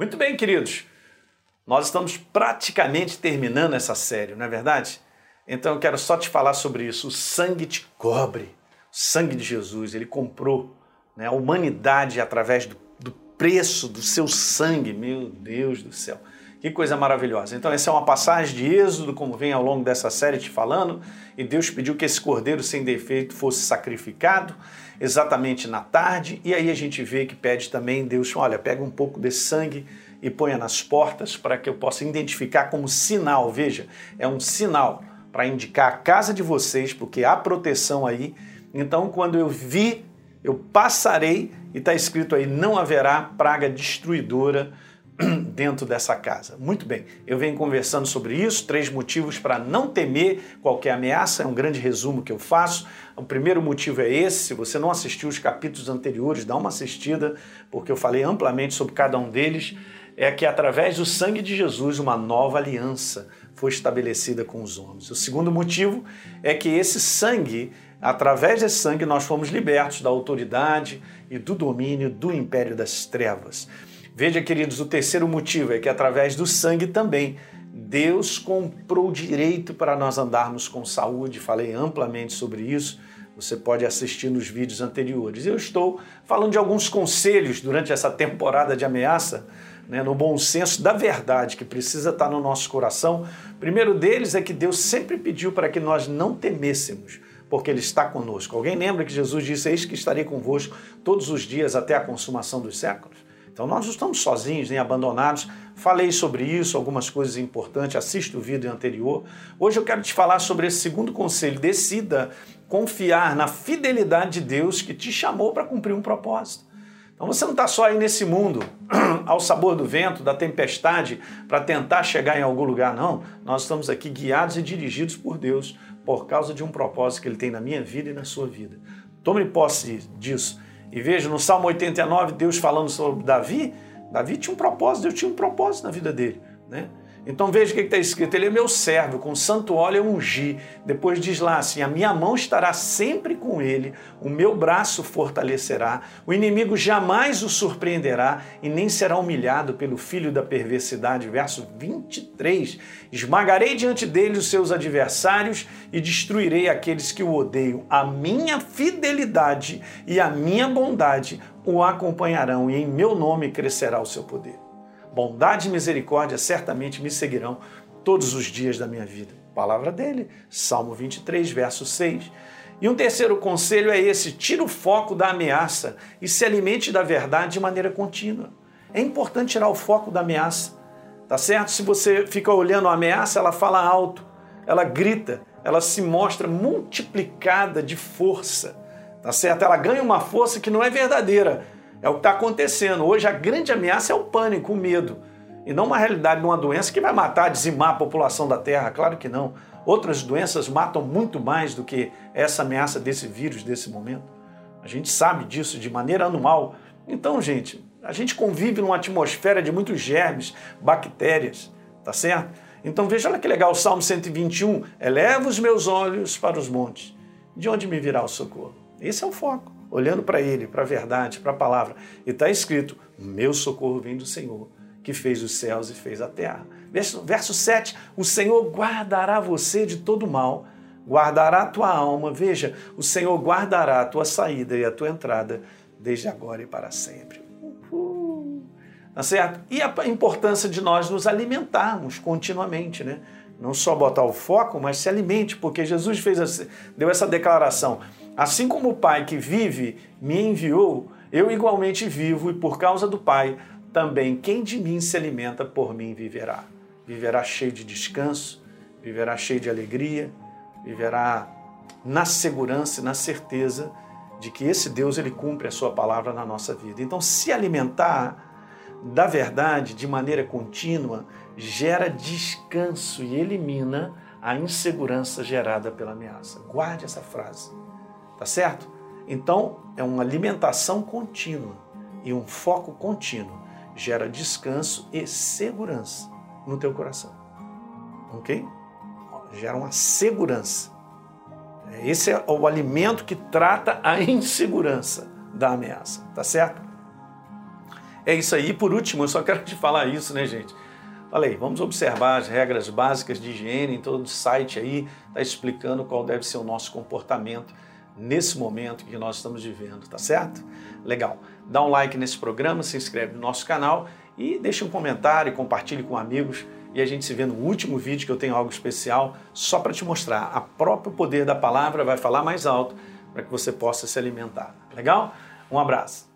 Muito bem, queridos. Nós estamos praticamente terminando essa série, não é verdade? Então eu quero só te falar sobre isso. O sangue te cobre. O sangue de Jesus, ele comprou né, a humanidade através do, do preço do seu sangue. Meu Deus do céu. Que coisa maravilhosa. Então, essa é uma passagem de Êxodo, como vem ao longo dessa série te falando, e Deus pediu que esse cordeiro sem defeito fosse sacrificado exatamente na tarde, e aí a gente vê que pede também Deus, olha, pega um pouco desse sangue e ponha nas portas para que eu possa identificar como sinal, veja, é um sinal para indicar a casa de vocês, porque há proteção aí. Então, quando eu vi, eu passarei, e está escrito aí, não haverá praga destruidora dentro dessa casa. Muito bem, eu venho conversando sobre isso, três motivos para não temer qualquer ameaça, é um grande resumo que eu faço. O primeiro motivo é esse, se você não assistiu os capítulos anteriores, dá uma assistida, porque eu falei amplamente sobre cada um deles, é que através do sangue de Jesus uma nova aliança foi estabelecida com os homens. O segundo motivo é que esse sangue, através desse sangue, nós fomos libertos da autoridade e do domínio do império das trevas. Veja, queridos, o terceiro motivo é que através do sangue também Deus comprou direito para nós andarmos com saúde. Falei amplamente sobre isso. Você pode assistir nos vídeos anteriores. Eu estou falando de alguns conselhos durante essa temporada de ameaça, né, no bom senso da verdade que precisa estar no nosso coração. Primeiro deles é que Deus sempre pediu para que nós não temêssemos, porque Ele está conosco. Alguém lembra que Jesus disse: Eis que estarei convosco todos os dias até a consumação dos séculos? Então nós não estamos sozinhos nem abandonados. Falei sobre isso, algumas coisas importantes, assista o vídeo anterior. Hoje eu quero te falar sobre esse segundo conselho. Decida confiar na fidelidade de Deus que te chamou para cumprir um propósito. Então você não está só aí nesse mundo, ao sabor do vento, da tempestade, para tentar chegar em algum lugar, não. Nós estamos aqui guiados e dirigidos por Deus por causa de um propósito que Ele tem na minha vida e na sua vida. Tome posse disso e veja no Salmo 89, Deus falando sobre Davi, Davi tinha um propósito, Deus tinha um propósito na vida dele. Né? Então veja o que está escrito: Ele é meu servo, com santo óleo eu ungi. Depois diz lá assim: A minha mão estará sempre com ele, o meu braço fortalecerá, o inimigo jamais o surpreenderá e nem será humilhado pelo filho da perversidade. Verso 23: Esmagarei diante dele os seus adversários e destruirei aqueles que o odeiam. A minha fidelidade e a minha bondade o acompanharão, e em meu nome crescerá o seu poder. Bondade e misericórdia certamente me seguirão todos os dias da minha vida. Palavra dele, Salmo 23, verso 6. E um terceiro conselho é esse: tira o foco da ameaça e se alimente da verdade de maneira contínua. É importante tirar o foco da ameaça, tá certo? Se você fica olhando a ameaça, ela fala alto, ela grita, ela se mostra multiplicada de força, tá certo? Ela ganha uma força que não é verdadeira, é o que está acontecendo. Hoje a grande ameaça é o pânico, o medo. E não uma realidade de uma doença que vai matar, dizimar a população da Terra. Claro que não. Outras doenças matam muito mais do que essa ameaça desse vírus, desse momento. A gente sabe disso de maneira anual. Então, gente, a gente convive numa atmosfera de muitos germes, bactérias, tá certo? Então veja olha que legal, o Salmo 121, eleva os meus olhos para os montes, de onde me virá o socorro? Esse é o foco olhando para Ele, para a verdade, para a palavra. E está escrito: Meu socorro vem do Senhor, que fez os céus e fez a terra. Verso, verso 7: O Senhor guardará você de todo mal, guardará a tua alma. Veja, o Senhor guardará a tua saída e a tua entrada, desde agora e para sempre. Uhul. Tá certo? E a importância de nós nos alimentarmos continuamente, né? Não só botar o foco, mas se alimente, porque Jesus fez deu essa declaração. Assim como o Pai que vive me enviou, eu igualmente vivo, e por causa do Pai, também quem de mim se alimenta, por mim viverá. Viverá cheio de descanso, viverá cheio de alegria, viverá na segurança e na certeza de que esse Deus ele cumpre a sua palavra na nossa vida. Então, se alimentar da verdade de maneira contínua gera descanso e elimina a insegurança gerada pela ameaça. Guarde essa frase. Tá certo? Então, é uma alimentação contínua e um foco contínuo gera descanso e segurança no teu coração. OK? Gera uma segurança. Esse é o alimento que trata a insegurança da ameaça, tá certo? É isso aí. E por último, eu só quero te falar isso, né, gente? Falei, vamos observar as regras básicas de higiene em todo o site aí, está explicando qual deve ser o nosso comportamento nesse momento que nós estamos vivendo, tá certo? Legal. Dá um like nesse programa, se inscreve no nosso canal e deixe um comentário, compartilhe com amigos e a gente se vê no último vídeo que eu tenho algo especial só para te mostrar. A próprio poder da palavra vai falar mais alto para que você possa se alimentar. Legal? Um abraço.